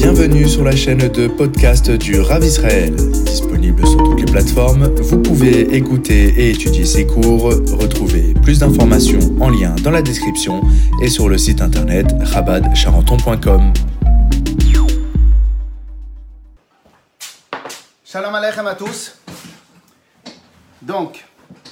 Bienvenue sur la chaîne de podcast du Rav Israël. Disponible sur toutes les plateformes, vous pouvez écouter et étudier ses cours. Retrouvez plus d'informations en lien dans la description et sur le site internet rabadcharenton.com. Shalom Aleichem à tous. Donc,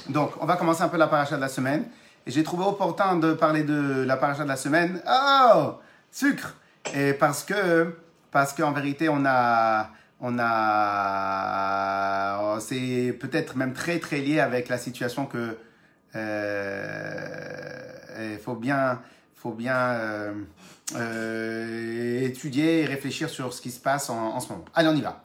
donc, on va commencer un peu la paracha de la semaine. J'ai trouvé opportun de parler de la paracha de la semaine. Oh, sucre Et parce que, parce qu'en vérité, on a, on a, c'est peut-être même très très lié avec la situation que euh, il faut bien, faut bien euh, euh, étudier et réfléchir sur ce qui se passe en, ce moment. Allez, on y va.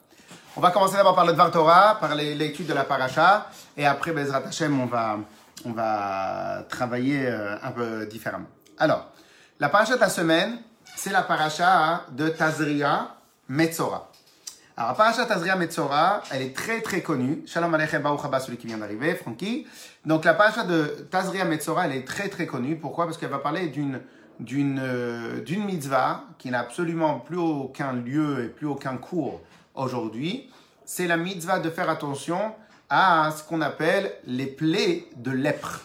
On va commencer d'abord par le Dvar Torah, par l'étude de la paracha, et après Bezrat Hashem, on va, on va travailler un peu différemment. Alors, la paracha de la semaine, c'est la paracha de Tazria Metzora. Alors, la paracha Tazria Metzora, elle est très très connue. Shalom Aleichem Baruch celui qui vient d'arriver, Francky. Donc, la paracha de Tazria Metzora, elle est très très connue. Pourquoi? Parce qu'elle va parler d'une d'une euh, d'une mitzvah qui n'a absolument plus aucun lieu et plus aucun cours aujourd'hui. C'est la mitzvah de faire attention à ce qu'on appelle les plaies de lèpre.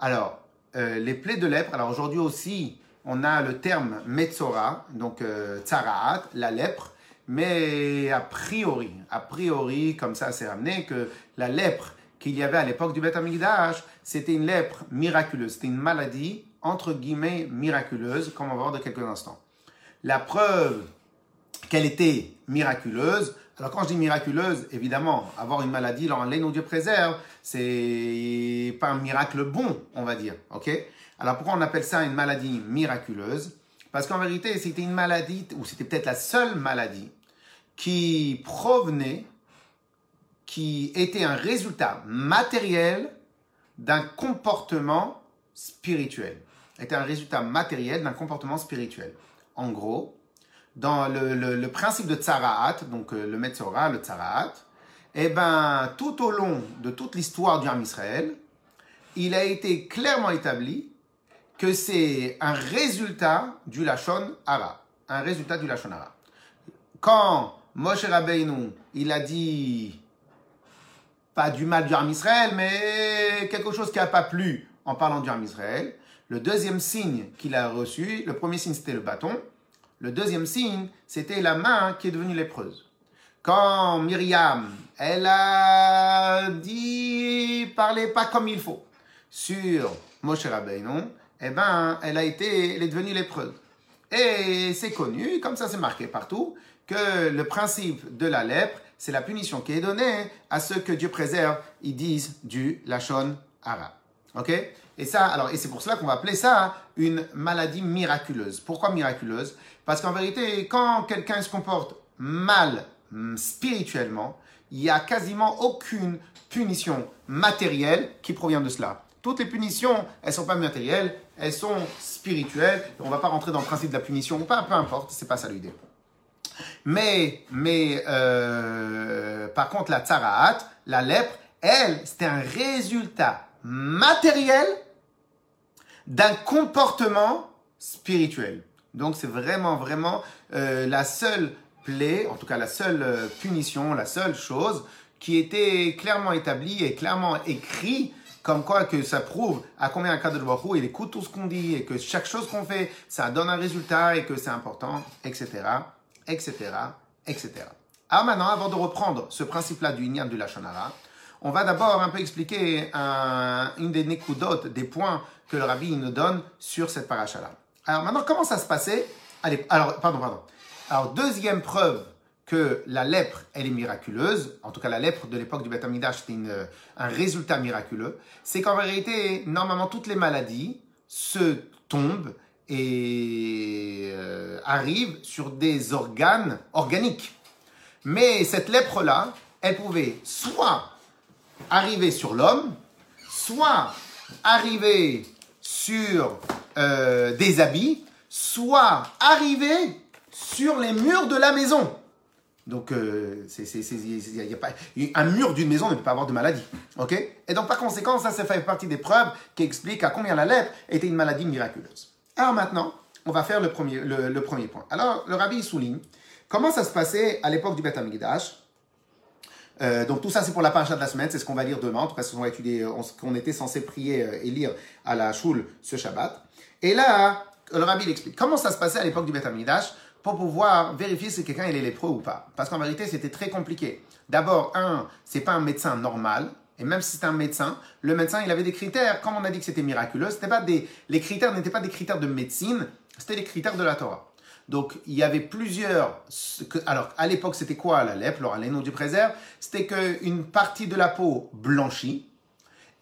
Alors, euh, les plaies de lèpre, alors aujourd'hui aussi, on a le terme Metzora, donc euh, Tsaraat, la lèpre, mais a priori, a priori, comme ça c'est ramené, que la lèpre qu'il y avait à l'époque du Beth c'était une lèpre miraculeuse, c'était une maladie, entre guillemets, miraculeuse, comme on va voir dans quelques instants. La preuve qu'elle était miraculeuse. Alors quand je dis miraculeuse, évidemment, avoir une maladie, dans nous Dieu préserve, c'est pas un miracle bon, on va dire, ok? Alors pourquoi on appelle ça une maladie miraculeuse? Parce qu'en vérité, c'était une maladie, ou c'était peut-être la seule maladie, qui provenait, qui était un résultat matériel d'un comportement spirituel. Était un résultat matériel d'un comportement spirituel. En gros, dans le, principe de Tsaraat, donc euh, le Metzora, le Tsaraat, eh ben, tout au long de toute l'histoire du Israël, il a été clairement établi que c'est un résultat du Lachon Hara. Un résultat du Lachon Hara. Quand Moshe Rabbeinu, il a dit pas du mal du Ham Israël, mais quelque chose qui n'a pas plu en parlant du Ham Israël, le deuxième signe qu'il a reçu, le premier signe c'était le bâton, le deuxième signe, c'était la main qui est devenue lépreuse. Quand Myriam, elle a dit, parlez pas comme il faut sur Moshe Rabbeinu, eh ben, elle a été, elle est devenue lépreuse. Et c'est connu, comme ça c'est marqué partout, que le principe de la lèpre, c'est la punition qui est donnée à ceux que Dieu préserve, ils disent du Lachon Hara. Ok? Et ça, alors, et c'est pour cela qu'on va appeler ça une maladie miraculeuse. Pourquoi miraculeuse? Parce qu'en vérité, quand quelqu'un se comporte mal hum, spirituellement, il n'y a quasiment aucune punition matérielle qui provient de cela. Toutes les punitions, elles sont pas matérielles, elles sont spirituelles. On va pas rentrer dans le principe de la punition ou pas, peu importe, c'est pas ça l'idée. Mais, mais euh, par contre, la tsaraat, la lèpre, elle, c'était un résultat matériel d'un comportement spirituel. Donc c'est vraiment, vraiment euh, la seule plaie, en tout cas la seule euh, punition, la seule chose qui était clairement établie et clairement écrit comme quoi que ça prouve à combien de Baruch il écoute tout ce qu'on dit et que chaque chose qu'on fait, ça donne un résultat et que c'est important, etc., etc., etc. Alors maintenant, avant de reprendre ce principe-là du Inyan du Lachonara, on va d'abord un peu expliquer un- une des nekudot, des points que le rabbi nous donne sur cette paracha-là. Alors maintenant, comment ça se passait? Allez, alors, pardon, pardon. Alors, deuxième preuve que la lèpre, elle est miraculeuse, en tout cas la lèpre de l'époque du Beth c'était euh, un résultat miraculeux, c'est qu'en vérité, normalement, toutes les maladies se tombent et euh, arrivent sur des organes organiques. Mais cette lèpre-là, elle pouvait soit arriver sur l'homme, soit arriver sur euh, des habits, soit arriver sur les murs de la maison. Donc, euh, c'est, a- pas, un mur d'une maison ne peut pas avoir de maladie. ok? Et donc, par conséquent, ça, ça fait partie des preuves qui expliquent à combien la lèpre était une maladie miraculeuse. Alors maintenant, on va faire le premier, le, premier point. Alors, le rabbi souligne Comment ça se passait à l'époque du Beth Amikdash euh, donc tout ça c'est pour la paracha de la semaine, c'est ce qu'on va lire demain, en tout cas ce qu'on va étudier, qu'on était censé prier euh, et lire à la choule ce Shabbat. Et là, le rabbi il explique comment ça se passait à l'époque du Beth Amikdash pour pouvoir vérifier si quelqu'un est lépreux ou pas. Parce qu'en vérité c'était très compliqué. D'abord, un, c'est pas un médecin normal, et même si c'était un médecin, le médecin, il avait des critères. Comme on a dit que c'était miraculeux, c'était pas des, les critères n'étaient pas des critères de médecine, c'était les critères de la Torah. Donc, il y avait plusieurs. Alors, à l'époque, c'était quoi la lèpre? Alors, les noms du préserve, c'était qu'une partie de la peau blanchit.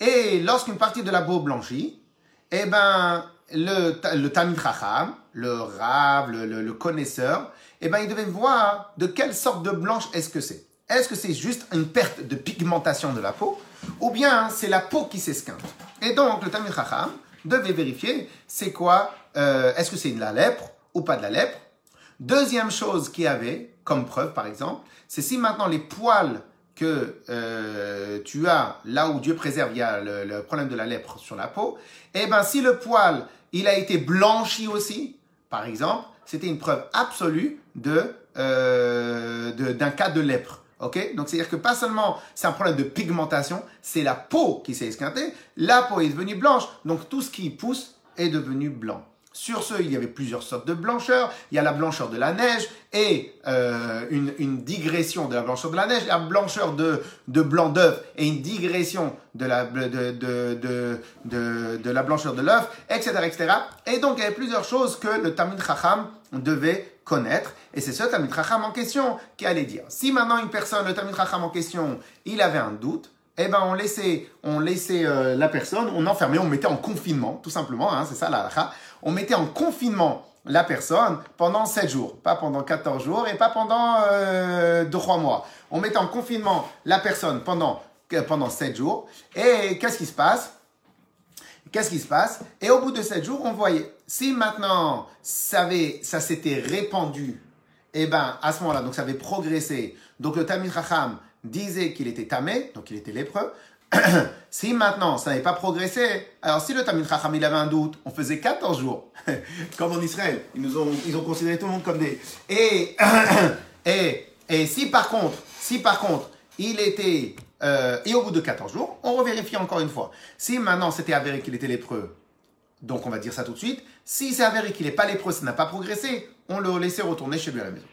Et lorsqu'une partie de la peau blanchit, eh ben, le, le Tamid Le Rav, le, connaisseur, eh ben, il devait voir de quelle sorte de blanche est-ce que c'est. Est-ce que c'est juste une perte de pigmentation de la peau ou bien c'est la peau qui s'esquinte. Et donc, le Tamil Chacham devait vérifier c'est quoi, euh, est-ce que c'est de la lèpre ou pas de la lèpre. Deuxième chose qu'il y avait, comme preuve par exemple, c'est si maintenant les poils que euh, tu as là où Dieu préserve, il y a le, problème de la lèpre sur la peau, et eh bien si le poil, il a été blanchi aussi, par exemple, c'était une preuve absolue de, euh, d'un cas de lèpre. Ok? Donc, c'est-à-dire que pas seulement c'est un problème de pigmentation, c'est la peau qui s'est esquintée, la peau est devenue blanche, donc tout ce qui pousse est devenu blanc. Sur ce, il y avait plusieurs sortes de blancheur. Il y a la blancheur de la neige et euh, une, digression de la blancheur de la neige, la blancheur de, de blanc d'œuf et une digression de la, de, de, de la blancheur de l'œuf, etc., etc. Et donc, il y avait plusieurs choses que le Tamid Chacham devait connaître. Et c'est ce Tamid Chacham en question qui allait dire. Si maintenant une personne, le Tamid Chacham en question, il avait un doute, eh ben on laissait, on laissait euh, la personne, on enfermait, on mettait en confinement, tout simplement, hein, c'est ça la On mettait en confinement la personne pendant 7 jours, pas pendant 14 jours et pas pendant euh, 2-3 mois. On mettait en confinement la personne pendant, pendant 7 jours. Et qu'est-ce qui se passe? Qu'est-ce qui se passe? Et au bout de 7 jours, on voyait, si maintenant ça, ça s'était répandu, eh ben à ce moment-là, donc ça avait progressé. Donc le Tamil Racham disait qu'il était tamé, donc il était lépreux. si maintenant ça n'avait pas progressé, alors si le Tamil Chacham il avait un doute, on faisait 14 jours, comme en Israël. Ils, nous ont, ils ont considéré tout le monde comme des. Et, et, et si par contre, si par contre, il était. Euh, et au bout de 14 jours, on revérifie encore une fois. Si maintenant c'était avéré qu'il était lépreux, donc on va dire ça tout de suite. Si c'est avéré qu'il n'est pas lépreux, ça n'a pas progressé, on le laissait retourner chez lui à la maison.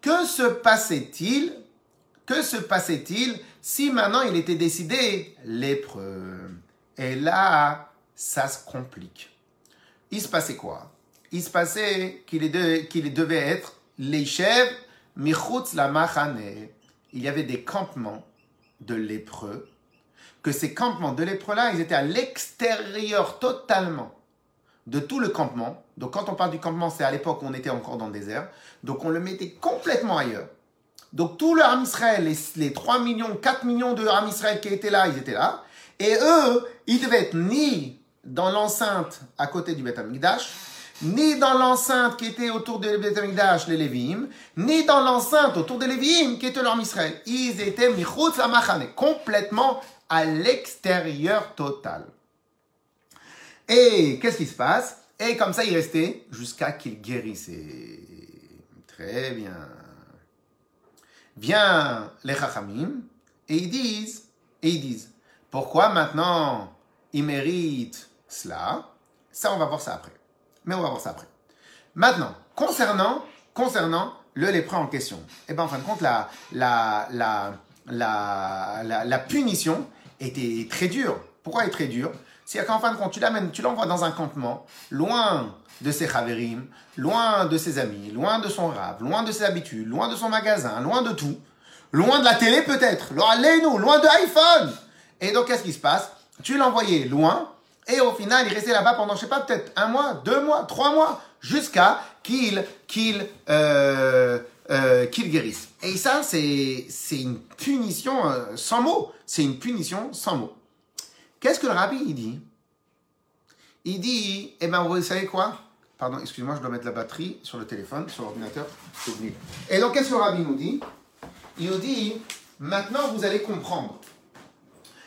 Que se passait-il que se passait-il si maintenant il était décidé? Lépreux Et là, ça se complique. Il se passait quoi? Il se passait qu'il devait être les chefs michutz la machane. Il y avait des campements de lépreux, que ces campements de lépreux-là, ils étaient à l'extérieur totalement de tout le campement. Donc quand on parle du campement, c'est à l'époque où on était encore dans le désert. Donc on le mettait complètement ailleurs. Donc tout le Ham Israël, les, les, 3 millions, 4 millions de Ham Israël qui étaient là, ils étaient là. Et eux, ils devaient être ni dans l'enceinte à côté du Beth Amikdash, ni dans l'enceinte qui était autour du Beth Amikdash, les Lévim, ni dans l'enceinte autour des Lévim qui était leur Israël. Ils étaient Michutz Amachane, complètement à l'extérieur total. Et qu'est-ce qui se passe? Et comme ça, ils restaient jusqu'à qu'ils guérissaient. Très bien. Vient les Chachamim et ils disent, et ils disent, pourquoi maintenant ils méritent cela? Ça, on va voir ça après. Mais on va voir ça après. Maintenant, concernant, concernant le lépreux en question, eh bien, en fin de compte, la, la, la, la, la, punition était très dure. Pourquoi elle est très dure? C'est qu'en fin de compte, tu l'amènes, tu l'envoies dans un campement, loin de ses chaverim, loin de ses amis, loin de son rave, loin de ses habitudes, loin de son magasin, loin de tout, loin de la télé peut-être, loin de loin de iPhone. Et donc qu'est-ce qui se passe? Tu l'envoyais loin et au final il restait là-bas pendant je sais pas peut-être un mois, deux mois, trois mois, jusqu'à qu'il qu'il euh, euh, qu'il guérisse. Et ça c'est c'est une punition euh, sans mots, c'est une punition sans mots. Qu'est-ce que le rabbi il dit? Il dit eh ben vous savez quoi? Pardon, excusez-moi, je dois mettre la batterie sur le téléphone, sur l'ordinateur. Et donc, qu'est-ce que le rabbi nous dit? Il nous dit, maintenant vous allez comprendre.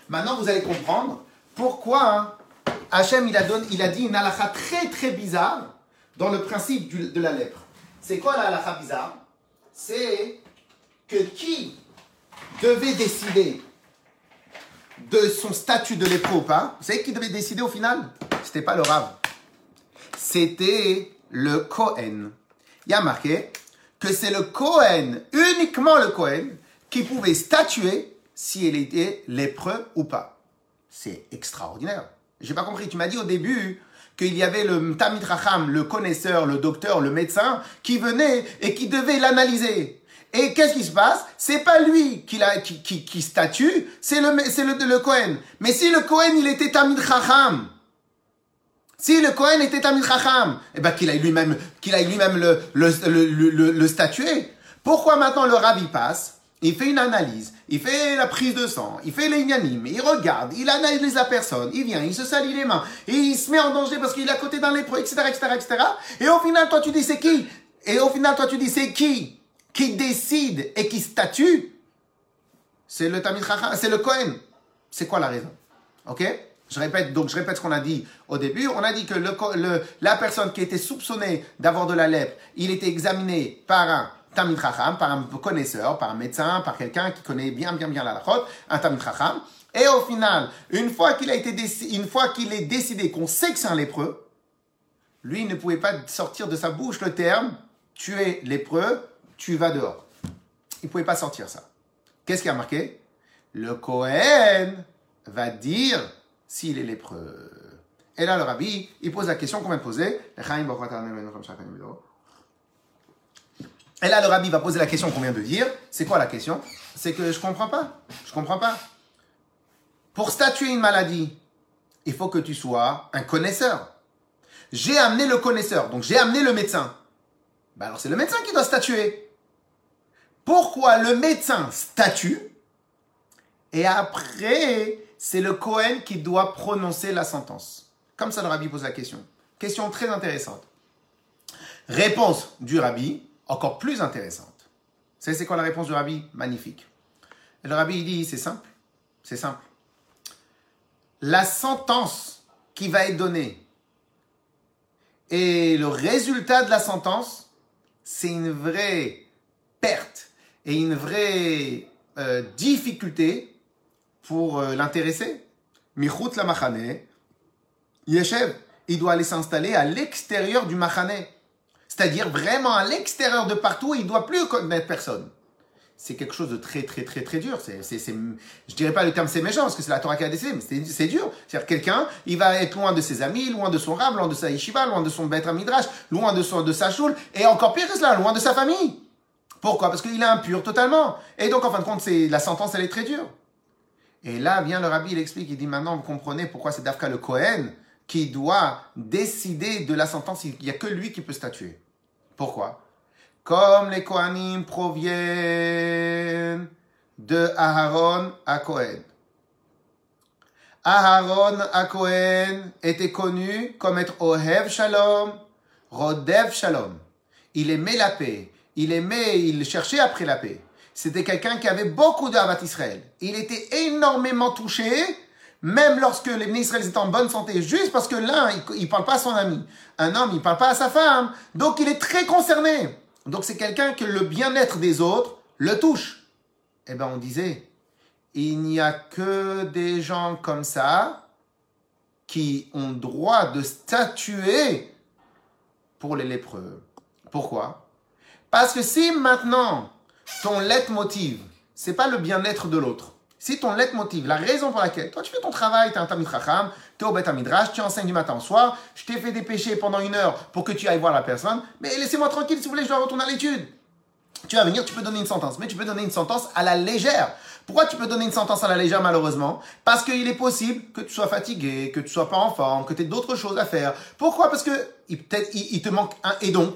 Maintenant vous allez comprendre pourquoi Hachem il a, il a dit une halakha très très bizarre dans le principe de la lèpre. C'est quoi la halakha bizarre? C'est que qui devait décider de son statut de lépreux ou pas Vous savez qui devait décider au final? C'était pas le Rav. C'était le Cohen. Il y a marqué que c'est le Cohen, uniquement le Cohen, qui pouvait statuer si elle était lépreux ou pas. C'est extraordinaire. J'ai pas compris. Tu m'as dit au début qu'il y avait le Tamid Racham, le connaisseur, le docteur, le médecin, qui venait et qui devait l'analyser. Et qu'est-ce qui se passe? C'est pas lui qui, la, qui, qui, qui statue, c'est le, c'est le, le Cohen. Mais si le Cohen, il était Tamid Racham, si le Cohen était Tamid Racham, eh ben qu'il aille lui-même, qu'il aille lui-même le, le, statuer. Pourquoi maintenant le rabbi passe? Il fait une analyse, il fait la prise de sang, il fait les il regarde, il analyse la personne, il vient, il se salit les mains, il se met en danger parce qu'il est à côté d'un lépreux, etc., etc., etc. Et au final, toi, tu dis c'est qui? Et au final, toi, tu dis c'est qui? Qui décide et qui statue C'est le Tamil c'est le Cohen. C'est quoi la raison? Ok? Je répète, donc je répète ce qu'on a dit au début. On a dit que le, la personne qui était soupçonnée d'avoir de la lèpre, il était examiné par un Chacham, par un connaisseur, par un médecin, par quelqu'un qui connaît bien, bien, bien la lachot, un Chacham. Et au final, une fois qu'il a été une fois qu'il est décidé qu'on sait que c'est un lépreux, lui ne pouvait pas sortir de sa bouche le terme tu es lépreux, tu vas dehors. Il ne pouvait pas sortir ça. Qu'est-ce qui a marqué? Le Kohen va dire s'il est lépreux. Et là, le rabbi, il pose la question qu'on vient de poser. Et là, le rabbi va poser la question qu'on vient de dire. C'est quoi la question? C'est que je comprends pas. Je comprends pas. Pour statuer une maladie, il faut que tu sois un connaisseur. J'ai amené le connaisseur, donc j'ai amené le médecin. Ben alors c'est le médecin qui doit statuer. Pourquoi le médecin statue et après c'est le Cohen qui doit prononcer la sentence? Comme ça le rabbi pose la question. Question très intéressante. Réponse du rabbi, encore plus intéressante. Savez, c'est quoi la réponse du rabbi? Magnifique. le rabbi, dit, c'est simple. C'est simple. La sentence qui va être donnée et le résultat de la sentence, c'est une vraie perte et une vraie euh, difficulté pour euh, l'intéressé. Michout la machane, Yeshev, il doit aller s'installer à l'extérieur du machane c'est-à-dire vraiment à l'extérieur de partout, il ne doit plus connaître personne. C'est quelque chose de très, très, très, très dur. C'est, c'est, c'est, je dirais pas le terme c'est méchant, parce que c'est la Torah qui a décidé, mais c'est, dur. C'est-à-dire quelqu'un, il va être loin de ses amis, loin de son rab, loin de sa yeshiva, loin de son à midrash, loin de, son, sa choule, et encore pire que cela, loin de sa famille. Pourquoi? Parce qu'il est impur totalement. Et donc, en fin de compte, c'est, la sentence, elle est très dure. Et là, vient le rabbi, il explique, il dit maintenant, vous comprenez pourquoi c'est Dafka le Kohen qui doit décider de la sentence. Il n'y a que lui qui peut statuer. Pourquoi? Comme les Kohanim proviennent de Aharon à Cohen. Aharon à Cohen était connu comme être Ohev Shalom, Rodev Shalom. Il aimait la paix. Il aimait, il cherchait après la paix. C'était quelqu'un qui avait beaucoup d'Avat Israël. Il était énormément touché même lorsque les Israël étaient en bonne santé, juste parce que l'un, il ne parle pas à son ami, un homme, il ne parle pas à sa femme, donc il est très concerné. Donc c'est quelqu'un que le bien-être des autres le touche. Eh bien on disait, il n'y a que des gens comme ça qui ont droit de statuer pour les lépreux. Pourquoi? Parce que si maintenant ton leitmotiv, c'est pas le bien-être de l'autre, si ton leitmotiv, la raison pour laquelle toi tu fais ton travail, tu es un Tamid Chacham, tu es au Bet Midrash, tu enseignes du matin au soir, je t'ai fait péchés pendant une heure pour que tu ailles voir la personne, mais laissez-moi tranquille si vous voulez, je dois retourner à l'étude. Tu vas venir, tu peux donner une sentence, mais tu peux donner une sentence à la légère. Pourquoi tu peux donner une sentence à la légère malheureusement? Parce qu'il est possible que tu sois fatigué, que tu sois pas en forme, que tu aies d'autres choses à faire. Pourquoi? Parce que il, peut-être il te manque un et donc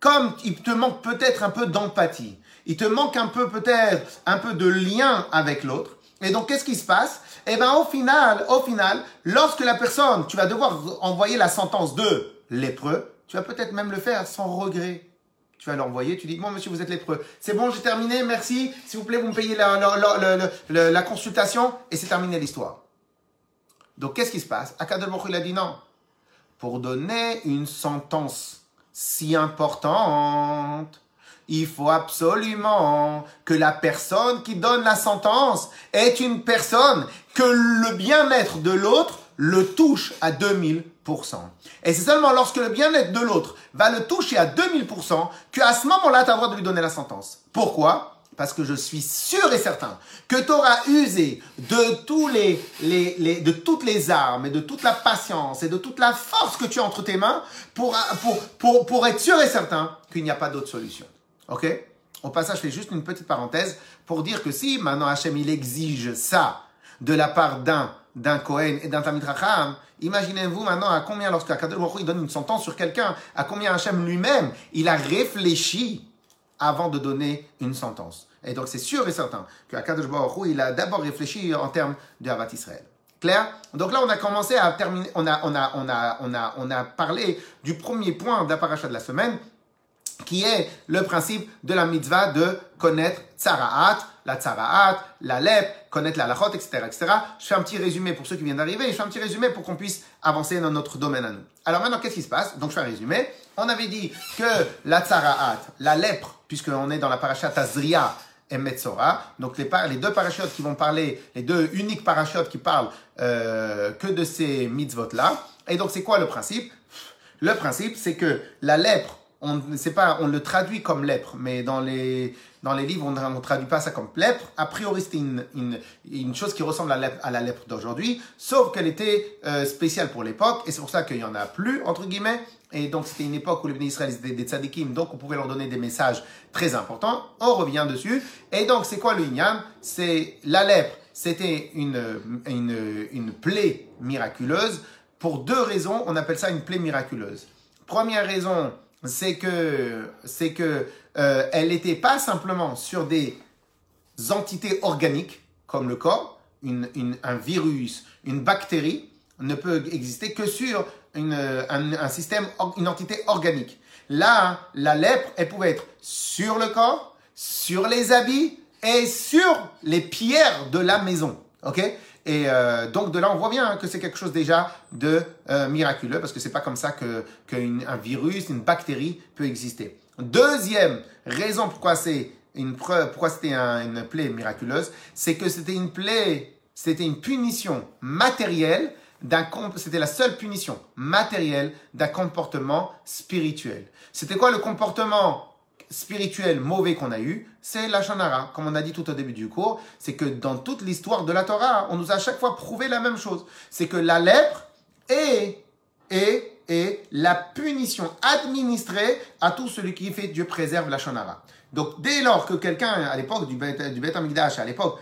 comme il te manque peut-être un peu d'empathie, il te manque un peu peut-être un peu de lien avec l'autre, et donc, qu'est-ce qui se passe? Eh bien, au final, au final, lorsque la personne, tu vas devoir envoyer la sentence de lépreux, tu vas peut-être même le faire sans regret. Tu vas l'envoyer, tu dis, bon, monsieur, vous êtes lépreux. C'est bon, j'ai terminé, merci. S'il vous plaît, vous me payez la, la, consultation, et c'est terminé l'histoire. Donc, qu'est-ce qui se passe? Akadol il a dit non. Pour donner une sentence si importante, il faut absolument que la personne qui donne la sentence est une personne que le bien-être de l'autre le touche à 2000%. Et c'est seulement lorsque le bien-être de l'autre va le toucher à 2000% qu'à ce moment-là, tu as le droit de lui donner la sentence. Pourquoi? Parce que je suis sûr et certain que tu auras usé de, tous les, les, de toutes les armes et de toute la patience et de toute la force que tu as entre tes mains pour, pour, pour, pour être sûr et certain qu'il n'y a pas d'autre solution. Ok? Au passage, je fais juste une petite parenthèse pour dire que si maintenant Hachem il exige ça de la part d'un d'un Kohen et d'un Tamit imaginez-vous maintenant à combien, lorsque Baruch il donne une sentence sur quelqu'un, à combien Hachem lui-même, il a réfléchi avant de donner une sentence. Et donc c'est sûr et certain que Akadosh Baruch il a d'abord réfléchi en termes de Havat Israël. Clair? Donc là, on a commencé à terminer, on a, on a, on a, on a, on a parlé du premier point paracha de la semaine, qui est le principe de la mitzvah de connaître Tsaraat, la Tsaraat, la lep, connaître la lachot, etc., etc. Je fais un petit résumé pour ceux qui viennent d'arriver je fais un petit résumé pour qu'on puisse avancer dans notre domaine à nous. Alors maintenant, qu'est-ce qui se passe? Donc je fais un résumé. On avait dit que la Tsaraat, la lèpre, puisqu'on est dans la paracha Tazria et Metzora, donc les, les deux parachutes qui vont parler, les deux uniques parachutes qui parlent euh, que de ces mitzvot-là. Et donc c'est quoi le principe? Le principe, c'est que la lèpre, on ne pas, on le traduit comme lèpre, mais dans les, dans les livres, on ne traduit pas ça comme lèpre. A priori, c'était une, une, chose qui ressemble à, la lèpre d'aujourd'hui, sauf qu'elle était euh, spéciale pour l'époque, et c'est pour ça qu'il n'y en a plus, entre guillemets. Et donc, c'était une époque où les bénis Israël étaient des tzadikim, donc on pouvait leur donner des messages très importants. On revient dessus. Et donc, c'est quoi le Inyan? C'est la lèpre, c'était une, une, une plaie miraculeuse. Pour deux raisons, on appelle ça une plaie miraculeuse. Première raison, c'est que, c'est que euh, elle n'était pas simplement sur des entités organiques comme le corps, un virus, une bactérie ne peut exister que sur un, un, système, une entité organique. Là, la lèpre, elle pouvait être sur le corps, sur les habits et sur les pierres de la maison. Ok? Et euh, donc de là, on voit bien hein, que c'est quelque chose déjà de euh, miraculeux, parce que c'est pas comme ça que qu'un virus, une bactérie peut exister. Deuxième raison pourquoi c'est une preuve, pourquoi c'était une plaie miraculeuse, c'est que c'était une plaie, c'était une punition matérielle d'un c'était la seule punition matérielle d'un comportement spirituel. C'était quoi le comportement spirituel mauvais qu'on a eu, c'est la Shanara. Comme on a dit tout au début du cours, c'est que dans toute l'histoire de la Torah, on nous a à chaque fois prouvé la même chose. C'est que la lèpre est, est, est la punition administrée à tout celui qui fait Dieu préserve la Shanara. Donc dès lors que quelqu'un, à l'époque du Beth, du à l'époque,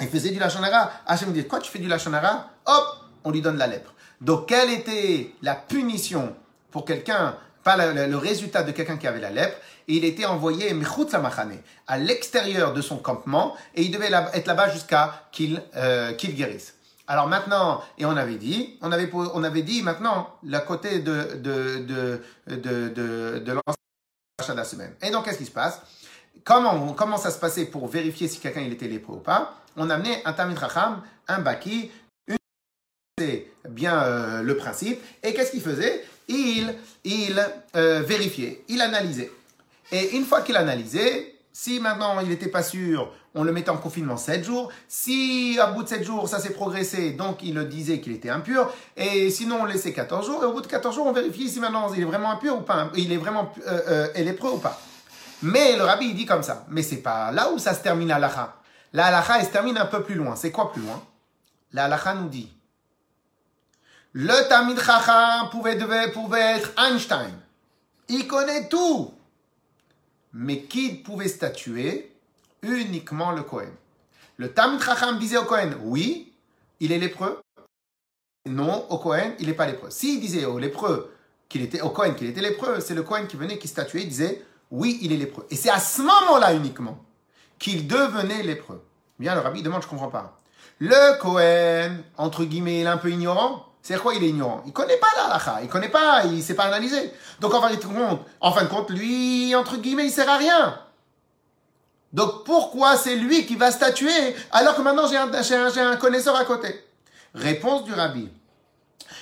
il faisait du Lachonara, Hachem dit, quoi tu fais du Lachonara Hop, on lui donne la lèpre. Donc quelle était la punition pour quelqu'un le, résultat de quelqu'un qui avait la lèpre, et il était envoyé à l'extérieur de son campement, et il devait être là-bas jusqu'à qu'il euh, guérisse. Alors maintenant, et on avait dit, on avait, on avait dit maintenant la côté de, de, de, de, de, de de la semaine. Et donc, qu'est-ce qui se passe? Comment, comment ça se passait pour vérifier si quelqu'un il était lépreux ou pas? On amenait un Tamid Racham, un Baki, une c'est bien euh, le principe. Et qu'est-ce qu'il faisait? Il, il euh, vérifiait, il analysait. Et une fois qu'il analysait, si maintenant il n'était pas sûr, on le mettait en confinement 7 jours. Si à bout de 7 jours, ça s'est progressé, donc il le disait qu'il était impur. Et sinon, on laissait 14 jours. Et au bout de 14 jours, on vérifie si maintenant il est vraiment impur ou pas. Il est vraiment euh, euh, ou pas. Mais le rabbi, il dit comme ça. Mais c'est pas là où ça se termine la lacha. La elle se termine un peu plus loin. C'est quoi plus loin? La nous dit le Tamid Chacham pouvait, être Einstein. Il connaît tout. Mais qui pouvait statuer Uniquement le Cohen. Le Tamid Chacham disait au Cohen, oui, il est lépreux. Non, au Cohen, il n'est pas lépreux. S'il disait au lépreux qu'il était au Cohen qu'il était lépreux, c'est le Cohen qui venait, qui statuait, il disait, oui, il est lépreux. Et c'est à ce moment-là uniquement qu'il devenait lépreux. Bien, le rabbi demande, je ne comprends pas. Le Cohen, entre guillemets, il est un peu ignorant. C'est quoi il est ignorant? Il connaît pas la halakha, il connaît pas, il sait pas analyser. Donc en fin de compte, en fin compte, lui, entre guillemets, il sert à rien. Donc pourquoi c'est lui qui va statuer alors que maintenant j'ai un, un, connaisseur à côté? Réponse du rabbi.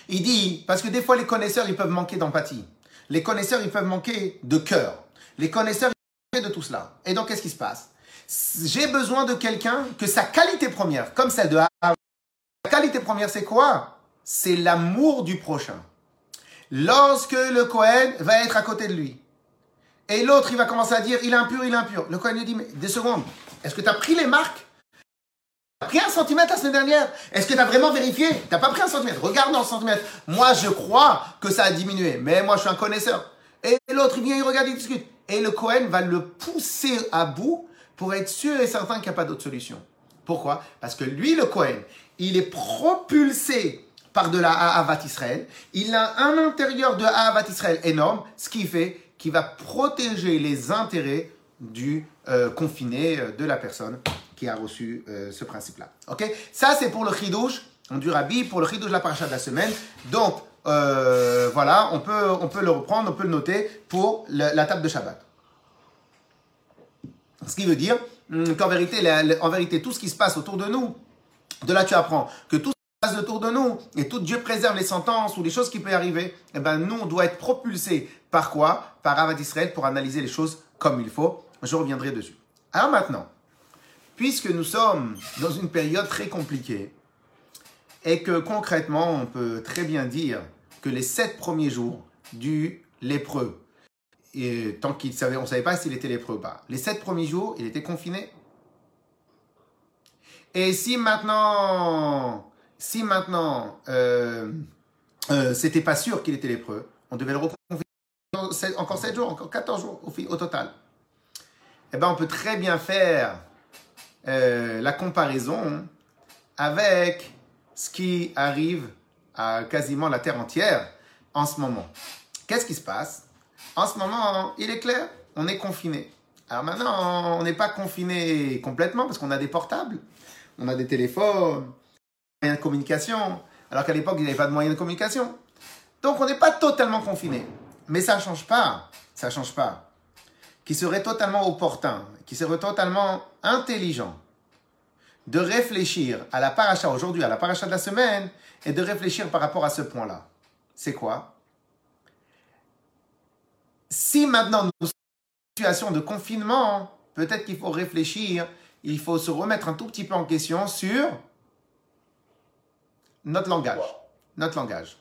Il dit, parce que des fois les connaisseurs, ils peuvent manquer d'empathie. Les connaisseurs, ils peuvent manquer de cœur. Les connaisseurs, de tout cela. Et donc, qu'est-ce qui se passe? J'ai besoin de quelqu'un que sa qualité première, comme celle de sa qualité première, c'est quoi? C'est l'amour du prochain. Lorsque le Cohen va être à côté de lui, et l'autre, il va commencer à dire, il est impur, il est impur. Le Cohen lui dit, mais deux secondes, est-ce que tu as pris les marques? Pris un centimètre la semaine dernière? Est-ce que tu as vraiment vérifié? Tu n'as pas pris un centimètre. Regarde dans le centimètre. Moi, je crois que ça a diminué, mais moi, je suis un connaisseur. Et l'autre, il vient, il regarde, il discute. Et le Cohen va le pousser à bout pour être sûr et certain qu'il n'y a pas d'autre solution. Pourquoi? Parce que lui, le Cohen, il est propulsé par de la Haavat Israël. Il a un intérieur de Haavat Israël énorme, ce qui fait qu'il va protéger les intérêts du euh, confiné, euh, de la personne qui a reçu euh, ce principe-là. Ok? Ça, c'est pour le chidouche du rabbi, pour le chidouche de la paracha de la semaine. Donc, voilà, on peut, on peut le reprendre, on peut le noter pour la table de Shabbat. Ce qui veut dire hum, qu'en vérité, en vérité, tout ce qui se passe autour de nous, de là tu apprends que tout autour de nous et tout Dieu préserve les sentences ou les choses qui peuvent arriver, eh ben nous on doit être propulsé par quoi? Par Avad Israël pour analyser les choses comme il faut. Je reviendrai dessus. Alors maintenant, puisque nous sommes dans une période très compliquée et que concrètement on peut très bien dire que les sept premiers jours du lépreux, et tant qu'il savait, on ne savait pas s'il était lépreux ou pas, les sept premiers jours, il était confiné. Et si maintenant si maintenant euh, euh, c'était pas sûr qu'il était lépreux, on devait le reconfiner encore 7 jours, encore 14 jours au, total. Eh bien, on peut très bien faire euh, la comparaison avec ce qui arrive à quasiment la terre entière en ce moment. Qu'est-ce qui se passe? En ce moment, il est clair, on est confiné. Alors maintenant, on n'est pas confiné complètement parce qu'on a des portables, on a des téléphones, de communication, alors qu'à l'époque, il n'y avait pas de moyens de communication. Donc, on n'est pas totalement confiné. Mais ça ne change pas, ça change pas, qui serait totalement opportun, qui serait totalement intelligent de réfléchir à la paracha aujourd'hui, à la paracha de la semaine, et de réfléchir par rapport à ce point-là. C'est quoi? Si maintenant nous sommes une situation de confinement, peut-être qu'il faut réfléchir, il faut se remettre un tout petit peu en question sur notre langage. Notre langage.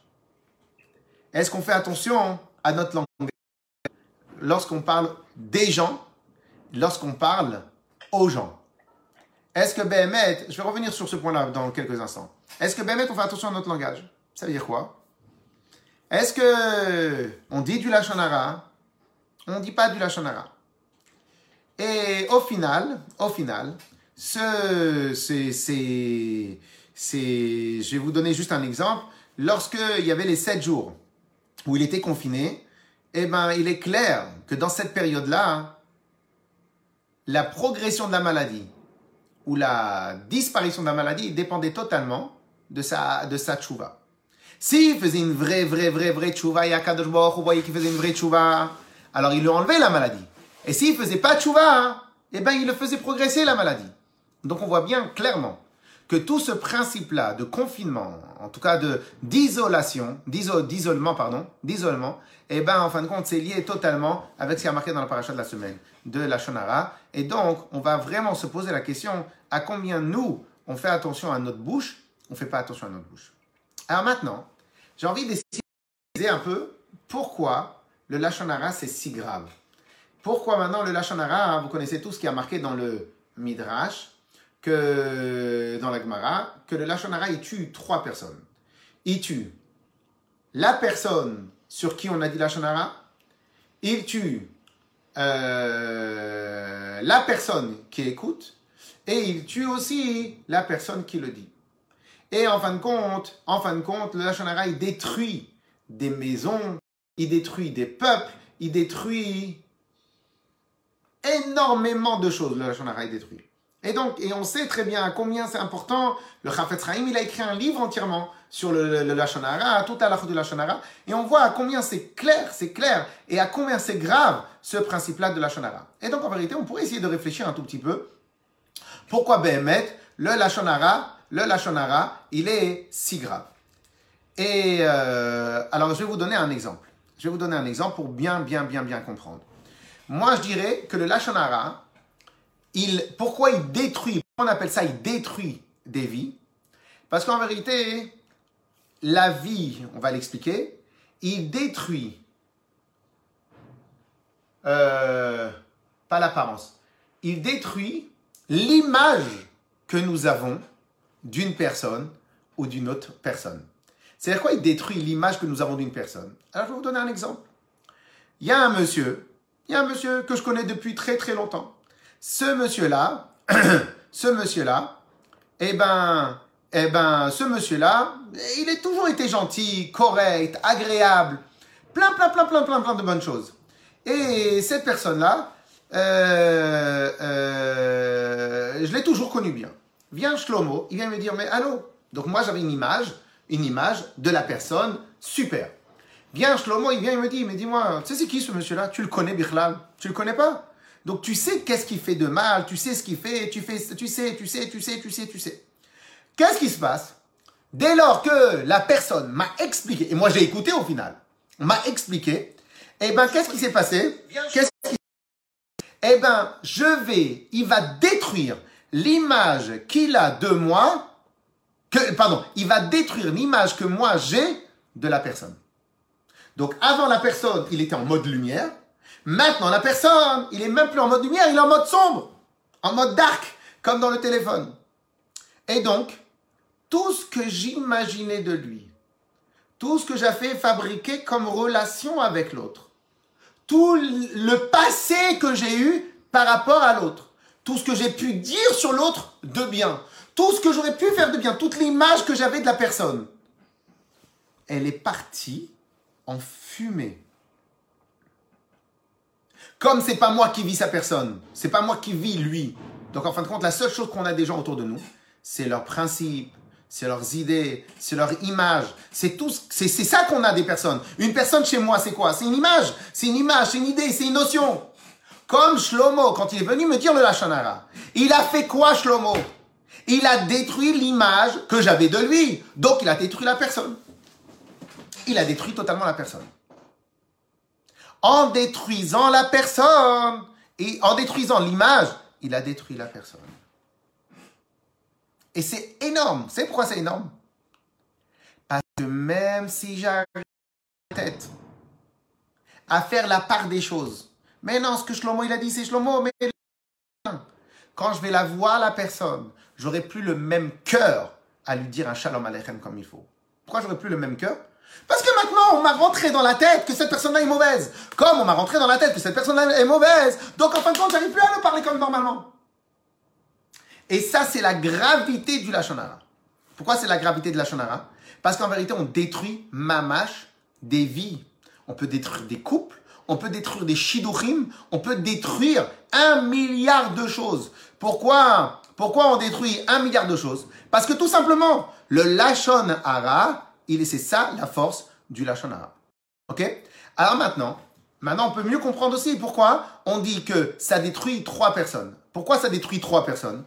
Est-ce qu'on fait attention à notre langage? Lorsqu'on parle des gens, lorsqu'on parle aux gens Est-ce que BMET, je vais revenir sur ce point-là dans quelques instants. Est-ce que BMET, on fait attention à notre langage? Ça veut dire quoi? Est-ce que on dit du lachonara? On ne dit pas du lachonara. Et au final, au final, ce, c'est, c'est, je vais vous donner juste un exemple. Lorsqu'il y avait les sept jours où il était confiné, eh ben, il est clair que dans cette période-là, la progression de la maladie ou la disparition de la maladie dépendait totalement de sa, de sa tchouva. S'il faisait une vraie, vraie, vraie, vraie tchouva, et à vous voyez qu'il faisait une vraie tchouva, alors il lui enlevait la maladie. Et s'il faisait pas tchouva, eh ben, il le faisait progresser la maladie. Donc on voit bien clairement que tout ce principe-là de confinement, en tout cas de d'isolation, d'isolement, pardon, d'isolement, eh ben, en fin de compte, c'est lié totalement avec ce qui a marqué dans la paracha de la semaine de la. Et donc, on va vraiment se poser la question à combien nous, on fait attention à notre bouche, on fait pas attention à notre bouche. Alors maintenant, j'ai envie d'essayer un peu pourquoi le Lachonara c'est si grave. Pourquoi maintenant le Lachonara, vous connaissez tout ce qui a marqué dans le Midrash, que dans la Gemara, que le Lachonara, il tue trois personnes. Il tue la personne sur qui on a dit Lachonara, il tue euh, la personne qui écoute, et il tue aussi la personne qui le dit. Et en fin de compte, en fin de compte, le Lachonara, il détruit des maisons, il détruit des peuples, il détruit énormément de choses, le Lachonara, il détruit. Et donc, et on sait très bien à combien c'est important. Le Chafetz Chaim, il a écrit un livre entièrement sur le, le, Lachonara, tout à l'heure du Lachonara. Et on voit à combien c'est clair, c'est clair, et à combien c'est grave ce principe-là de Lachonara. Et donc, en vérité, on pourrait essayer de réfléchir un tout petit peu. Pourquoi Behemet, le Lachonara, le il est si grave? Et euh, alors, je vais vous donner un exemple. Je vais vous donner un exemple pour bien, bien, bien, bien comprendre. Moi, je dirais que le Lachonara, il, pourquoi il détruit, on appelle ça, il détruit des vies? Parce qu'en vérité, la vie, on va l'expliquer, il détruit, euh, pas l'apparence, il détruit l'image que nous avons d'une personne ou d'une autre personne. C'est-à-dire quoi Il détruit l'image que nous avons d'une personne? Alors, je vais vous donner un exemple. Il y a un monsieur, il y a un monsieur que je connais depuis très très longtemps. Ce monsieur-là, ce monsieur-là, eh ben, eh ben, ce monsieur-là, il a toujours été gentil, correct, agréable, plein, plein, plein, plein, plein, plein de bonnes choses. Et cette personne-là, euh, euh, je l'ai toujours connu bien. Vient Shlomo, il vient me dire, mais allô? Donc moi j'avais une image, une image de la personne super. Vient Shlomo, il vient, il me dit, mais dis-moi, c'est qui ce monsieur-là? Tu le connais, Bichlal? Tu le connais pas? Donc tu sais qu'est-ce qu'il fait de mal, tu sais ce qu'il fait, tu, fais, tu sais, tu sais, tu sais, tu sais, tu sais. Qu'est-ce qui se passe? Dès lors que la personne m'a expliqué, et moi j'ai écouté au final, m'a expliqué, eh ben qu'est-ce qui s'est passé? Qu'est-ce qui... Eh ben, je vais, il va détruire l'image qu'il a de moi, que, pardon, il va détruire l'image que moi j'ai de la personne. Donc avant la personne, il était en mode lumière. Maintenant, la personne, il est même plus en mode lumière, il est en mode sombre, en mode dark, comme dans le téléphone. Et donc, tout ce que j'imaginais de lui, tout ce que j'avais fabriqué comme relation avec l'autre, tout le passé que j'ai eu par rapport à l'autre, tout ce que j'ai pu dire sur l'autre de bien, tout ce que j'aurais pu faire de bien, toute l'image que j'avais de la personne, elle est partie en fumée. Comme c'est pas moi qui vis sa personne, c'est pas moi qui vis lui. Donc en fin de compte, la seule chose qu'on a des gens autour de nous, c'est leurs principes, c'est leurs idées, c'est leur image. C'est tout, c'est, ça qu'on a des personnes. Une personne chez moi, c'est quoi? C'est une image, c'est une image, c'est une idée, c'est une notion. Comme Shlomo, quand il est venu me dire le Lachanara, il a fait quoi Shlomo? Il a détruit l'image que j'avais de lui. Donc il a détruit la personne. Il a détruit totalement la personne. En détruisant la personne et en détruisant l'image, il a détruit la personne. Et c'est énorme. C'est pourquoi c'est énorme? Parce que même si j'arrive à faire la part des choses, mais non, ce que Shlomo il a dit, c'est Shlomo, mais quand je vais la voir, la personne, j'aurai plus le même cœur à lui dire un shalom aleichem comme il faut. Pourquoi j'aurai plus le même cœur? Parce que maintenant, on m'a rentré dans la tête que cette personne-là est mauvaise. Comme on m'a rentré dans la tête que cette personne-là est mauvaise, donc en fin de compte, j'arrive plus à le parler comme normalement. Et ça, c'est la gravité du Lachonara. Pourquoi c'est la gravité de Lachonara? Parce qu'en vérité, on détruit mamash des vies. On peut détruire des couples, on peut détruire des shidurim, on peut détruire un milliard de choses. Pourquoi? Pourquoi on détruit un milliard de choses? Parce que tout simplement, le Lachon Hara, c'est ça la force du Lachon Hara. Ok? Alors maintenant, maintenant on peut mieux comprendre aussi pourquoi on dit que ça détruit trois personnes. Pourquoi ça détruit trois personnes?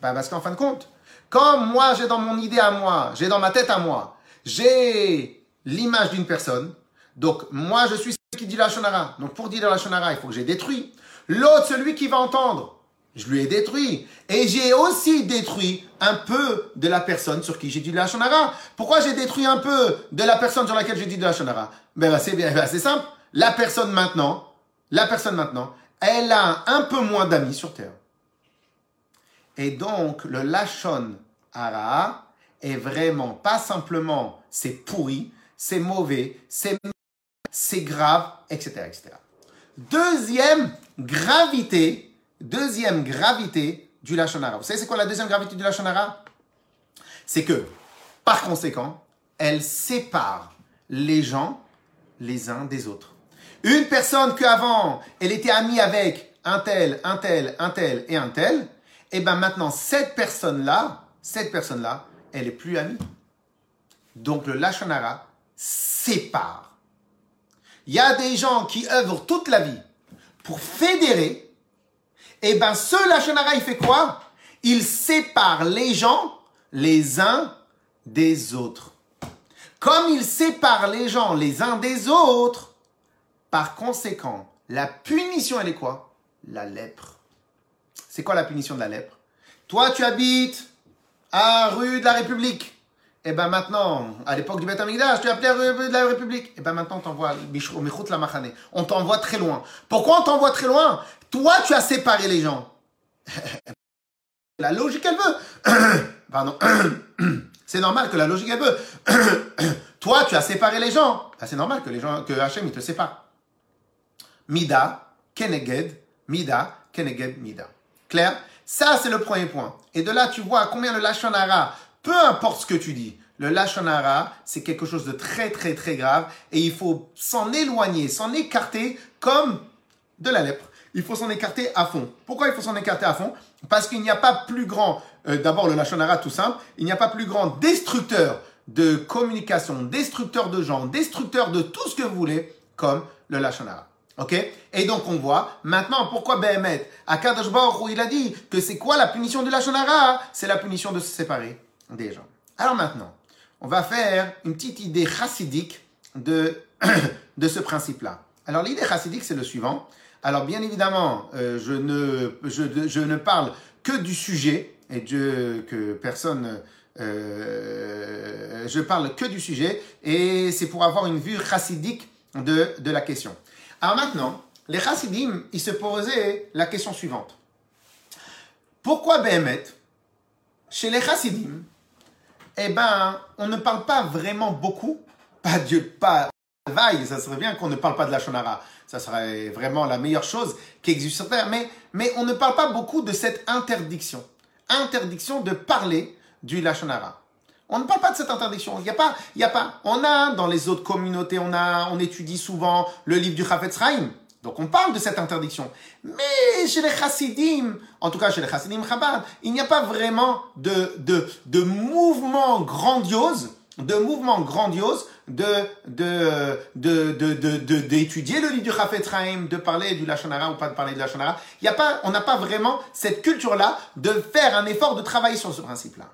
Ben Parce qu'en fin de compte, quand moi j'ai dans mon idée à moi, j'ai dans ma tête à moi, j'ai l'image d'une personne, donc moi je suis celui qui dit la shonara. Donc pour dire la shonara, il faut que j'ai détruit. L'autre, celui qui va entendre, je lui ai détruit. Et j'ai aussi détruit un peu de la personne sur qui j'ai dit de la. Pourquoi j'ai détruit un peu de la personne sur laquelle j'ai dit de la Ben, ben c'est bien, ben, simple. La personne maintenant, la personne maintenant, elle a un peu moins d'amis sur Terre. Et donc, le Lachon Hara est vraiment pas simplement c'est pourri, c'est mauvais, c'est c'est grave, etc. Deuxième gravité, deuxième gravité du Lachon Hara. Vous savez c'est quoi la deuxième gravité du Lachon Hara C'est que, par conséquent, elle sépare les gens les uns des autres. Une personne qu'avant, elle était amie avec un tel, un tel, un tel et un tel, et eh bien maintenant, cette personne-là, cette personne-là, elle est plus amie. Donc le Lachonara sépare. Il y a des gens qui œuvrent toute la vie pour fédérer. Eh bien ce Lachonara, il fait quoi? Il sépare les gens les uns des autres. Comme il sépare les gens les uns des autres, par conséquent, La punition, elle est quoi? La lèpre. C'est quoi la punition de la lèpre? Toi, tu habites à rue de la République. Et ben maintenant, à l'époque du Beth tu appelais rue de la République. Et ben maintenant, on t'envoie la Machane. On t'envoie très loin. Pourquoi on t'envoie très loin? Toi, tu as séparé les gens. la logique, elle veut. Pardon. C'est normal que la logique, elle veut. Toi, tu as séparé les gens. C'est normal que les gens, que Hachem, il te sépare. Mida, Keneged, Mida, Keneged, Mida. Claire Ça, c'est le premier point. Et de là, tu vois combien le Lachonara, peu importe ce que tu dis, le Lachonara, c'est quelque chose de très, très, très grave. Et il faut s'en éloigner, s'en écarter comme de la lèpre. Il faut s'en écarter à fond. Pourquoi il faut s'en écarter à fond? Parce qu'il n'y a pas plus grand, euh, d'abord le Lachonara tout simple, il n'y a pas plus grand destructeur de communication, destructeur de gens, destructeur de tout ce que vous voulez, comme le Lachonara. Ok? Et donc on voit maintenant pourquoi Behemet, à Kadosh où il a dit que c'est quoi la punition de la Shonara C'est la punition de se séparer des gens. Alors maintenant, on va faire une petite idée chassidique de, de ce principe-là. Alors l'idée chassidique, c'est le suivant. Alors bien évidemment, euh, je, ne, je, je, ne parle que du sujet et que personne... Euh, je parle que du sujet et c'est pour avoir une vue chassidique de, de la question. Alors maintenant, les chassidim, ils se posaient la question suivante. Pourquoi Behemet, chez les chassidim, eh ben, on ne parle pas vraiment beaucoup, pas Dieu, pas vaille, ça serait bien qu'on ne parle pas de la shonara. Ça serait vraiment la meilleure chose qui existe sur Terre. Mais, mais on ne parle pas beaucoup de cette interdiction. Interdiction de parler du Lachonara. On ne parle pas de cette interdiction. Il n'y a pas, il y a pas. On a dans les autres communautés, on a, on étudie souvent le livre du Chafetz Chaim. Donc on parle de cette interdiction. Mais chez les chassidim, en tout cas chez les chassidim Chabad, il n'y a pas vraiment de, de, de mouvement grandiose, de mouvement grandiose de, de, de, de, d'étudier le livre du Chafetz Chaim, de parler du Lachonara ou pas de parler du Lachonara. Il y a pas, on n'a pas vraiment cette culture-là de faire un effort de travailler sur ce principe-là.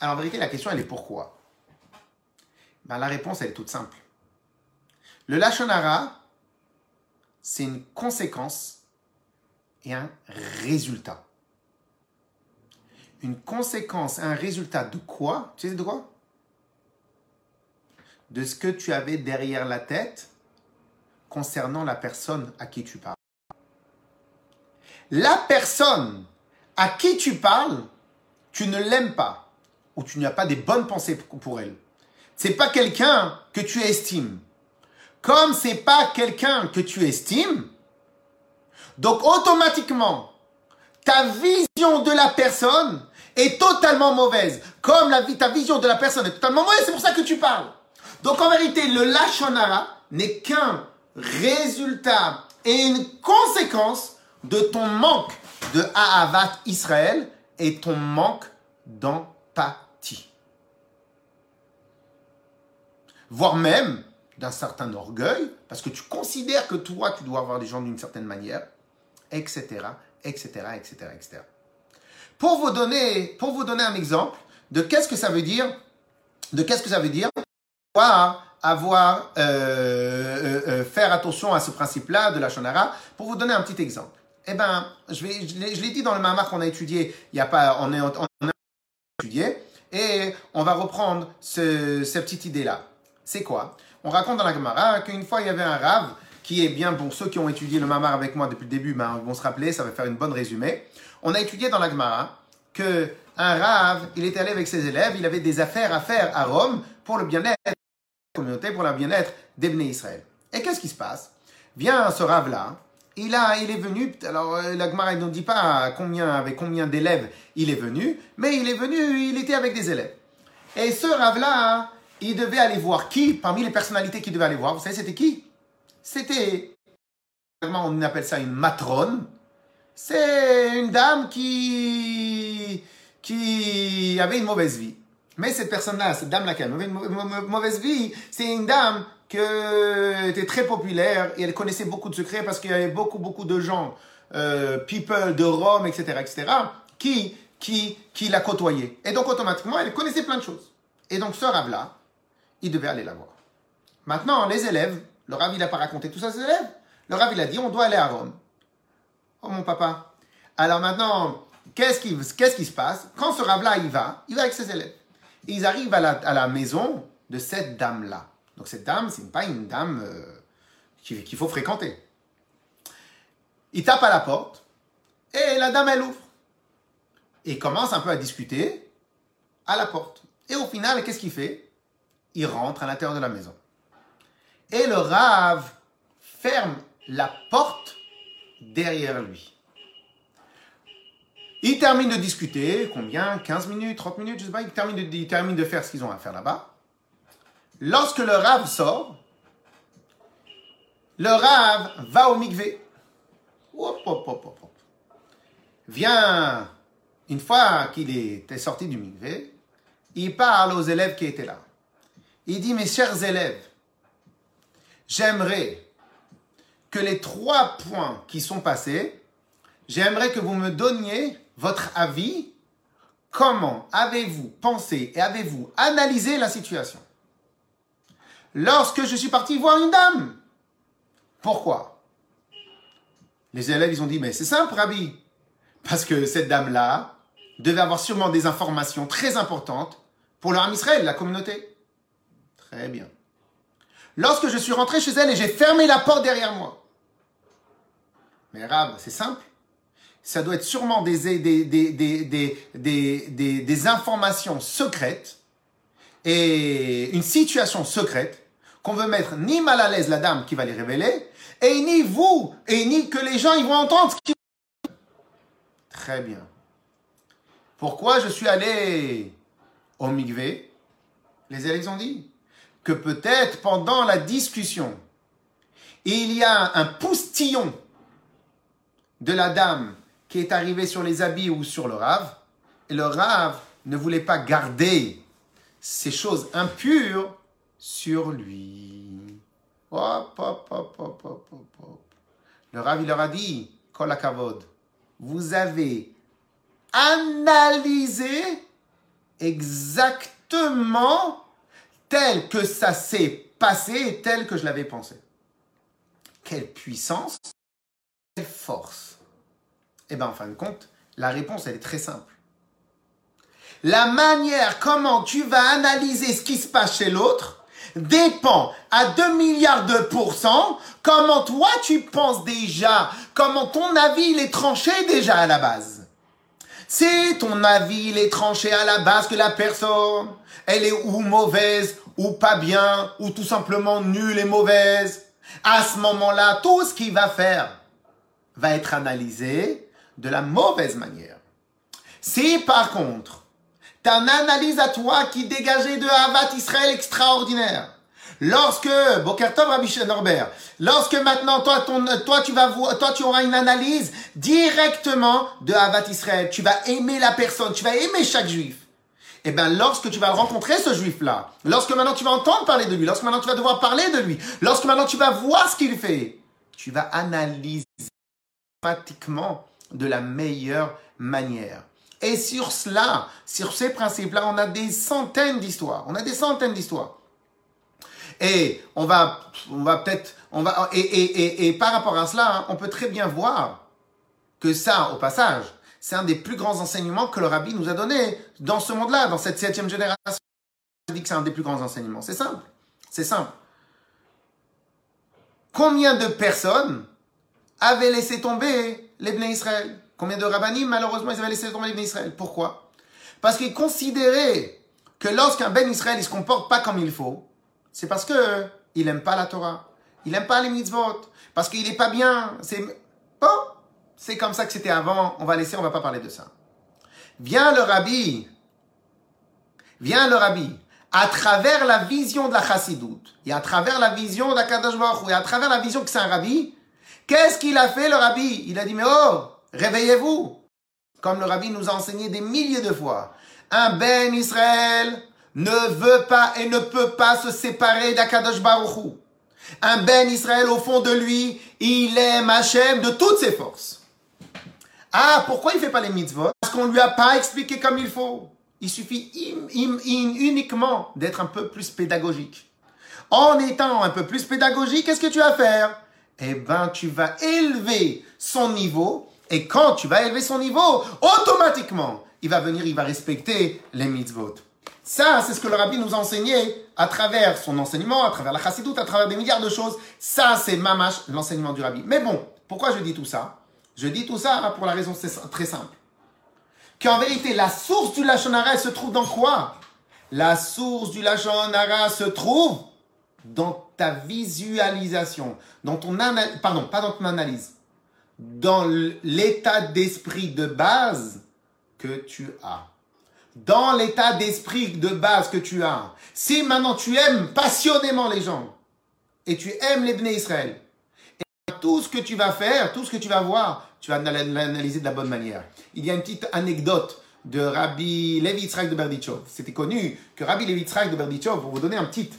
Alors en vérité, la question, elle est pourquoi? Ben, La réponse, elle est toute simple. Le Lachonara, c'est une conséquence et un résultat. Une conséquence un résultat de quoi? Tu sais de quoi? De ce que tu avais derrière la tête concernant la personne à qui tu parles. La personne à qui tu parles, tu ne l'aimes pas ou tu n'as pas des bonnes pensées pour elle. C'est pas quelqu'un que tu estimes. Comme c'est pas quelqu'un que tu estimes, donc automatiquement, ta vision de la personne est totalement mauvaise. Comme la, ta vision de la personne est totalement mauvaise, c'est pour ça que tu parles. Donc en vérité, le lachonara n'est qu'un résultat et une conséquence de ton manque de Ahavat Israël et ton manque dans empathie. Voire même d'un certain orgueil, parce que tu considères que toi, tu dois avoir des gens d'une certaine manière, etc., etc., etc., etc. Pour vous donner, pour vous donner un exemple de qu'est-ce que ça veut dire, de qu'est-ce que ça veut dire, avoir, avoir euh, euh, euh, faire attention à ce principe-là de la shonara, pour vous donner un petit exemple. Eh ben, je, l'ai dit dans le mamar qu'on a étudié, il y a pas, on est, on et on va reprendre cette petite idée-là. C'est quoi? On raconte dans la Gemara qu'une fois il y avait un rave qui est bien pour ceux qui ont étudié le Mamar avec moi depuis le début, ben, vont se rappeler, ça va faire une bonne résumé. On a étudié dans la Gemara que un rave, il était allé avec ses élèves, il avait des affaires à faire à Rome pour le bien-être communauté, pour le bien-être des Israël. Et qu'est-ce qui se passe? Vient ce rave-là, il, il est venu, alors euh, la Gemara ne dit pas combien, avec combien d'élèves il est venu, mais il est venu, il était avec des élèves. Et ce rave-là, il devait aller voir qui parmi les personnalités qu'il devait aller voir Vous savez, c'était qui? C'était, on appelle ça une matrone. C'est une dame qui, qui avait une mauvaise vie. Mais cette personne-là, cette dame-là qui avait une mauvaise vie, c'est une dame qui était très populaire et elle connaissait beaucoup de secrets parce qu'il y avait beaucoup, beaucoup de gens, euh, people de Rome, etc., etc., qui, qui, qui la côtoyaient. Et donc, automatiquement, elle connaissait plein de choses. Et donc, ce rave-là, il devait aller la voir. Maintenant, les élèves, le rave, il n'a pas raconté tout ça à ses élèves. Le Rav, il a dit, on doit aller à Rome. Oh mon papa. Alors maintenant, qu'est-ce qui, qu'est-ce qui se passe? Quand ce Rav-là, il va, il va avec ses élèves. Ils arrivent à la, maison de cette dame-là. Donc cette dame, c'est pas une dame euh, qu'il faut fréquenter. Il tape à la porte et la dame, elle ouvre. Et commence un peu à discuter à la porte. Et au final, qu'est-ce qu'il fait? Il rentre à l'intérieur de la maison. Et le rave ferme la porte derrière lui. Il termine de discuter, combien? 15 minutes, 30 minutes, je sais pas, il termine de, il termine de faire ce qu'ils ont à faire là-bas. Lorsque le rave sort, le rave va au mikvé. Hop, hop, hop, hop. Vient, une fois qu'il était sorti du mikvé, il parle aux élèves qui étaient là. Il dit, mes chers élèves, j'aimerais que les trois points qui sont passés, j'aimerais que vous me donniez votre avis. Comment avez-vous pensé et avez-vous analysé la situation? Lorsque je suis parti voir une dame. Pourquoi? Les élèves, ils ont dit, mais c'est simple, Rabbi. Parce que cette dame-là devait avoir sûrement des informations très importantes pour leur Israël, la communauté. Très bien. Lorsque je suis rentré chez elle et j'ai fermé la porte derrière moi. Mais Rab, c'est simple. Ça doit être sûrement des, des, des, des, informations secrètes et une situation secrète qu'on veut mettre ni mal à l'aise la dame qui va les révéler, et ni vous, et ni que les gens ils vont entendre ce. Très bien. Pourquoi je suis allé au Migvé Les élèves ont dit que peut-être pendant la discussion, il y a un poustillon de la dame qui est arrivé sur les habits ou sur le rave, et le rave ne voulait pas garder ces choses impures sur lui. Le rave, il leur a dit, Kolakavod, vous avez analysé exactement tel que ça s'est passé et tel que je l'avais pensé. Quelle puissance, quelle force. Eh bien, en fin de compte, la réponse, elle est très simple. La manière comment tu vas analyser ce qui se passe chez l'autre dépend à 2 milliards de pourcents comment toi tu penses déjà, comment ton avis il est tranché déjà à la base. Si ton avis il est tranché à la base que la personne, elle est ou mauvaise ou pas bien, ou tout simplement nulle et mauvaise, à ce moment-là, tout ce qu'il va faire va être analysé de la mauvaise manière. Si par contre, tu as une analyse à toi qui dégageait de Havat Israël extraordinaire, Lorsque, Bokertov Rabbi Norbert, lorsque maintenant toi, toi, tu vas toi, tu auras une analyse directement de Havat Israël, tu vas aimer la personne, tu vas aimer chaque juif eh bien, lorsque tu vas rencontrer ce juif-là, lorsque maintenant tu vas entendre parler de lui, lorsque maintenant tu vas devoir parler de lui, lorsque maintenant tu vas voir ce qu'il fait, tu vas analyser pratiquement de la meilleure manière. Et sur cela, sur ces principes-là, on a des centaines d'histoires. On a des centaines d'histoires. Et on va, on va peut-être, on va, et, et, et, par rapport à cela, hein, on peut très bien voir que ça, au passage, c'est un des plus grands enseignements que le rabbi nous a donné dans ce monde-là, dans cette septième génération. Je dis que c'est un des plus grands enseignements. C'est simple. C'est simple. Combien de personnes avaient laissé tomber les Bnei Israël Combien de rabbinim, malheureusement, ils avaient laissé tomber les Bnei Israël Pourquoi? Parce qu'ils considéraient que lorsqu'un Ben Israël ne se comporte pas comme il faut, c'est parce que il n'aime pas la Torah. Il n'aime pas les mitzvot. Parce qu'il n'est pas bien. C'est bon. C'est comme ça que c'était avant. On va laisser, on va pas parler de ça. Vient le rabbi. Vient le rabbi. À travers la vision de la chassidoute, et à travers la vision d'Akadosh Baruch et à travers la vision que c'est un rabbi, qu'est-ce qu'il a fait le rabbi? Il a dit, mais oh, réveillez-vous. Comme le rabbi nous a enseigné des milliers de fois. Un ben Israël ne veut pas et ne peut pas se séparer d'Akadosh Baruch Un ben Israël au fond de lui, il aime Hachem de toutes ses forces. Ah, pourquoi il fait pas les mitzvot? Parce qu'on lui a pas expliqué comme il faut. Il suffit uniquement d'être un peu plus pédagogique. En étant un peu plus pédagogique, qu'est-ce que tu vas faire? Eh ben, tu vas élever son niveau. Et quand tu vas élever son niveau, automatiquement, il va venir, il va respecter les mitzvot. Ça, c'est ce que le rabbi nous a enseigné à travers son enseignement, à travers la chassidoute, à travers des milliards de choses. Ça, c'est mamash, l'enseignement du rabbi. Mais bon, pourquoi je dis tout ça? Je dis tout ça pour la raison très simple. Qu'en vérité, la source du Lachonara, se trouve dans quoi? La source du Lachonara se trouve dans ta visualisation, dans ton analyse, pardon, pas dans ton analyse, dans l'état d'esprit de base que tu as. Dans l'état d'esprit de base que tu as. Si maintenant tu aimes passionnément les gens et tu aimes les Bnei Israël, et tout ce que tu vas faire, tout ce que tu vas voir, tu vas l'analyser de la bonne manière. Il y a une petite anecdote de Rabbi Levi Yitzhak de Berdichov. C'était connu que Rabbi Levi Yitzhak de Berdichov, pour vous donner un petit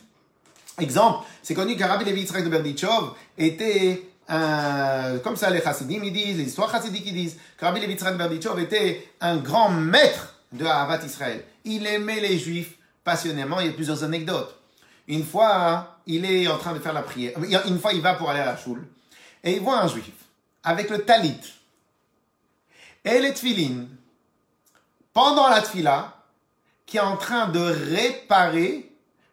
exemple, c'est connu que Rabbi Levi Yitzhak de Berdichov était un, comme ça les chassidim ils disent, les histoires chassidiques ils disent, que Rabbi Levi Yitzhak de Berdichov était un grand maître de Havat Israël. Il aimait les juifs passionnément, il y a plusieurs anecdotes. Une fois, il est en train de faire la prière. Une fois, il va pour aller à la choule. Et il voit un juif avec le talit et les tfilines pendant la tfila qui est en train de réparer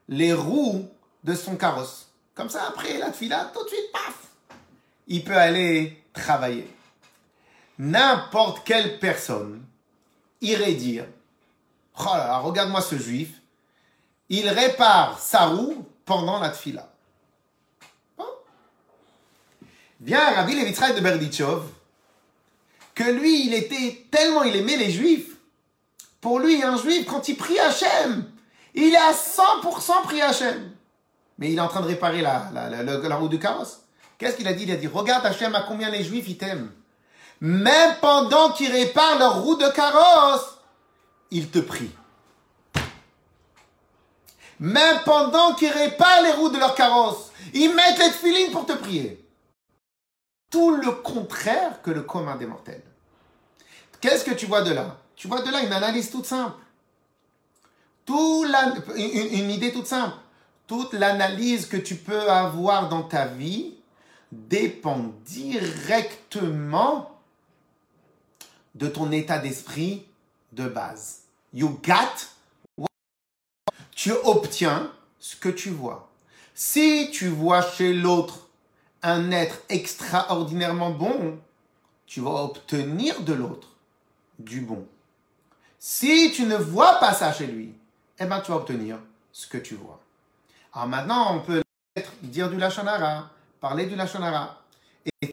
les roues de son carrosse. Comme ça, après la tfila, tout de suite, paf, il peut aller travailler. N'importe quelle personne irait dire, oh là là, regarde-moi ce juif, il répare sa roue pendant la tfila. Bien, Rabbi Levitraï de Berdichov, que lui, il était tellement, il aimait les juifs. Pour lui, un juif, quand il prie Hachem, il est à 100% pris Hachem. Mais il est en train de réparer la, roue du carrosse. Qu'est-ce qu'il a dit? Il a dit, regarde Hachem à combien les juifs ils t'aiment. Même pendant qu'ils réparent leur roue de carrosse, ils te prient. Même pendant qu'ils réparent les roues de leur carrosse, ils mettent les filines pour te prier tout le contraire que le commun des mortels. Qu'est-ce que tu vois de là? Tu vois de là une analyse toute simple. Une, idée toute simple. Toute l'analyse que tu peux avoir dans ta vie dépend directement de ton état d'esprit de base. You got tu obtiens ce que tu vois. Si tu vois chez l'autre un être extraordinairement bon, tu vas obtenir de l'autre du bon. Si tu ne vois pas ça chez lui, eh ben tu vas obtenir ce que tu vois. Alors maintenant, on peut dire du Lachonara, parler du Lachonara. Et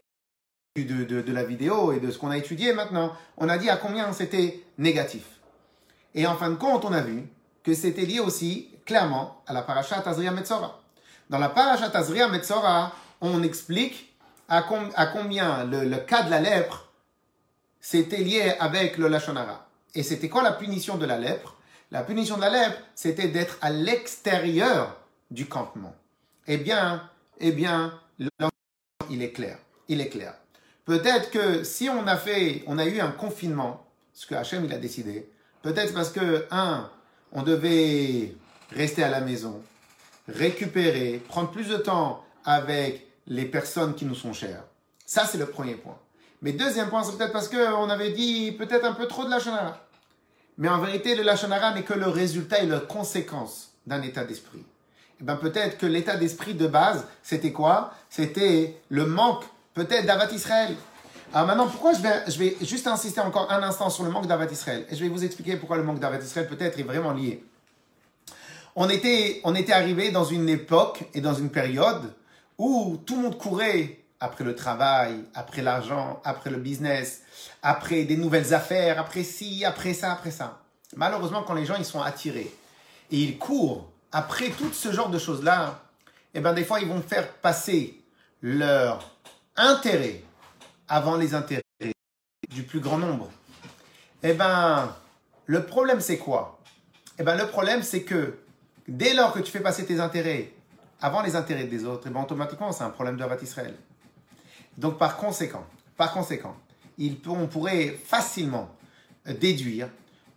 de, de, la vidéo et de ce qu'on a étudié maintenant, on a dit à combien c'était négatif. Et en fin de compte, on a vu que c'était lié aussi clairement à la parashat Azriya Metzora. Dans la parashat Azriya Metzora, on explique à, combien le, cas de la lèpre, c'était lié avec le Lachonara. Et c'était quoi la punition de la lèpre? La punition de la lèpre, c'était d'être à l'extérieur du campement. Eh bien, eh bien, il est clair. Il est clair. Peut-être que si on a fait, on a eu un confinement, ce que Hachem il a décidé, peut-être parce que, un, on devait rester à la maison, récupérer, prendre plus de temps avec les personnes qui nous sont chères. Ça, c'est le premier point. Mais deuxième point, c'est peut-être parce qu'on avait dit peut-être un peu trop de la Lachonara. Mais en vérité, le Lachonara n'est que le résultat et la conséquence d'un état d'esprit. Eh bien peut-être que l'état d'esprit de base, c'était quoi? C'était le manque peut-être d'Avat Israël. Alors maintenant, pourquoi je vais, je vais juste insister encore un instant sur le manque d'Avat Israël? Et je vais vous expliquer pourquoi le manque d'Avat Israël peut-être est vraiment lié. On était, on était arrivé dans une époque et dans une période où tout le monde courait après le travail, après l'argent, après le business, après des nouvelles affaires, après ci, après ça, après ça. Malheureusement, quand les gens ils sont attirés et ils courent après tout ce genre de choses-là, eh ben des fois ils vont faire passer leur intérêt avant les intérêts du plus grand nombre. Eh ben le problème c'est quoi? Eh ben le problème c'est que dès lors que tu fais passer tes intérêts avant les intérêts des autres, eh ben, automatiquement, c'est un problème de Israël. Donc, par conséquent, par conséquent, on pourrait facilement déduire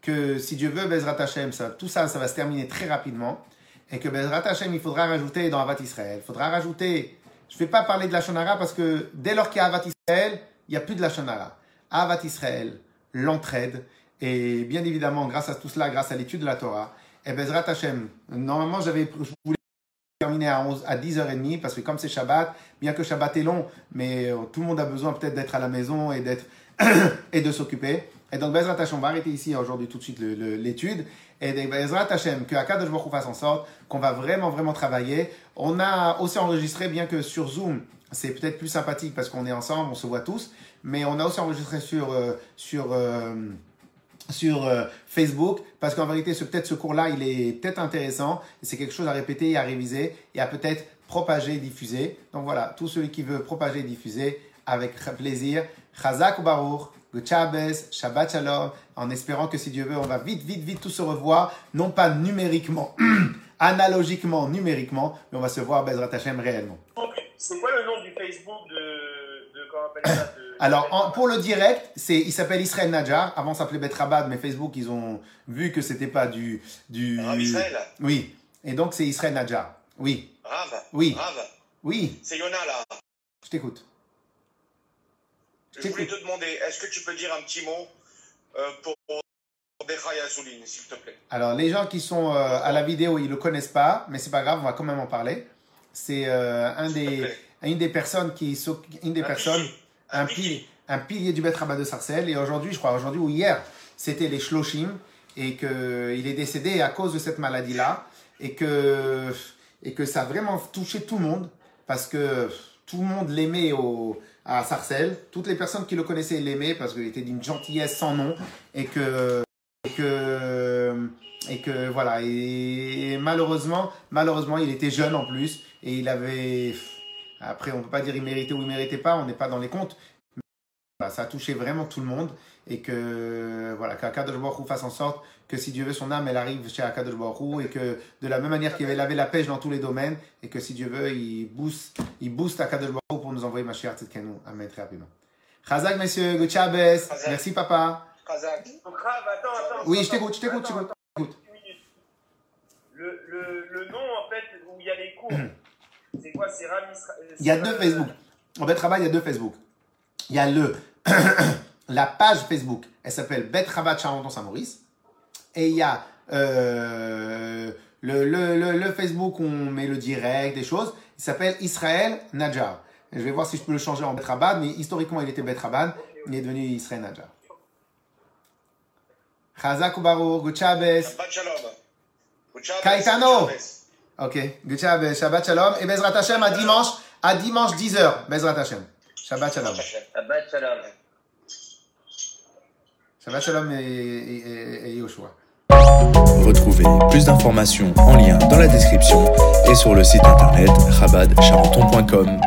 que si Dieu veut, Bezrat Hashem, ça, tout ça, ça va se terminer très rapidement, et que Bezrat Hashem, il faudra rajouter dans Rabat Israël, il faudra rajouter Je ne vais pas parler de la Shonara parce que dès lors qu'il y a Avat Israël, il n'y a plus de la Shonara. Avat Israël, l'entraide, et bien évidemment, grâce à tout cela, grâce à l'étude de la Torah, et Bezrat Hashem, normalement, j'avais, je voulais terminer à, 11, à 10h30 parce que comme c'est Shabbat, bien que Shabbat est long, mais euh, tout le monde a besoin peut-être d'être à la maison et, et de s'occuper. Et donc, Bezrat Hashem, on va arrêter ici aujourd'hui tout de suite l'étude. Et Bezrat Hashem, que Akadosh Baruch fasse en sorte qu'on va vraiment, vraiment travailler. On a aussi enregistré, bien que sur Zoom, c'est peut-être plus sympathique parce qu'on est ensemble, on se voit tous, mais on a aussi enregistré sur, euh, sur, euh, sur euh, Facebook parce qu'en vérité, peut-être ce cours-là, il est peut-être intéressant c'est quelque chose à répéter et à réviser et à peut-être propager diffuser. Donc voilà, tout celui qui veut propager et diffuser, avec plaisir. Chazak Baruch, Chabes, Shabbat Shalom, en espérant que si Dieu veut, on va vite, vite, vite tous se revoir, non pas numériquement, analogiquement, numériquement, mais on va se voir Bezrat Hashem réellement. C'est quoi le nom du Facebook de, de comment on appelle ça de, Alors, pour le direct, c'est, il s'appelle Israël Nadjar. Avant, ça s'appelait Betrabad, mais Facebook, ils ont vu que c'était pas du, du. Rav Israël Oui. Et donc, c'est Israël Nadjar. Oui. Rav Oui. Rav Oui. C'est Yona là. Je t'écoute. Je voulais te demander, est-ce que tu peux dire un petit mot euh, pour Bechaya Souline, s'il te plaît? Alors, les gens qui sont euh, à la vidéo, ils le connaissent pas, mais c'est pas grave, on va quand même en parler. C'est euh, un des, une des personnes qui, une des Un personnes, pilier. un pilier, un pilier du Beth de Sarcelles. Et aujourd'hui, je crois, aujourd'hui ou hier, c'était les Shloshim et que il est décédé à cause de cette maladie-là et que et que ça a vraiment touché tout le monde parce que tout le monde l'aimait au à Sarcelles. Toutes les personnes qui le connaissaient l'aimaient parce qu'il était d'une gentillesse sans nom et que et que et que voilà et, malheureusement malheureusement il était jeune en plus et il avait après on peut pas dire il méritait ou il méritait pas on n'est pas dans les comptes Voilà, ça a touché vraiment tout le monde et que voilà qu'Akadosh Baruch fasse en sorte que si Dieu veut son âme elle arrive chez Akadosh Baruch et que de la même manière qu'il avait la pêche dans tous les domaines et que si Dieu veut il booste il booste Akadosh Baruch pour nous envoyer Mashiach Tzidkenu Amen très rapidement Chazak messieurs Good merci papa Kazakh. Donc, Rav, attends, attends. oui je t'écoute je t'écoute je t'écoute. Le, le, le nom, en fait, où il y a les cours, c'est quoi? C'est Isra- euh, Il y a deux Facebook. En Bet Rabat, il y a deux Facebook. Il y a le, la page Facebook, elle s'appelle Bet Rabat Charenton-Saint-Maurice. Et il y a euh, le, le, le, le Facebook où on met le direct, des choses. Il s'appelle Israël Nadjar. Et je vais voir si je peux le changer en Bet Rabat, mais historiquement, il était Bet Rabat. Il est devenu Israël Nadjar. Chazak Caetano. good Shabbos. Ok, Shabbos, Shabbat Shalom. Et Bezrat Hashem à dimanche, à dimanche 10h. Bezrat Hashem. Shabbat Shalom. Shabbat Shalom. Shabbat Shalom et, et, et, et Yoshua? Retrouvez plus d'informations en lien dans la description et sur le site internet rabadcharenton.com.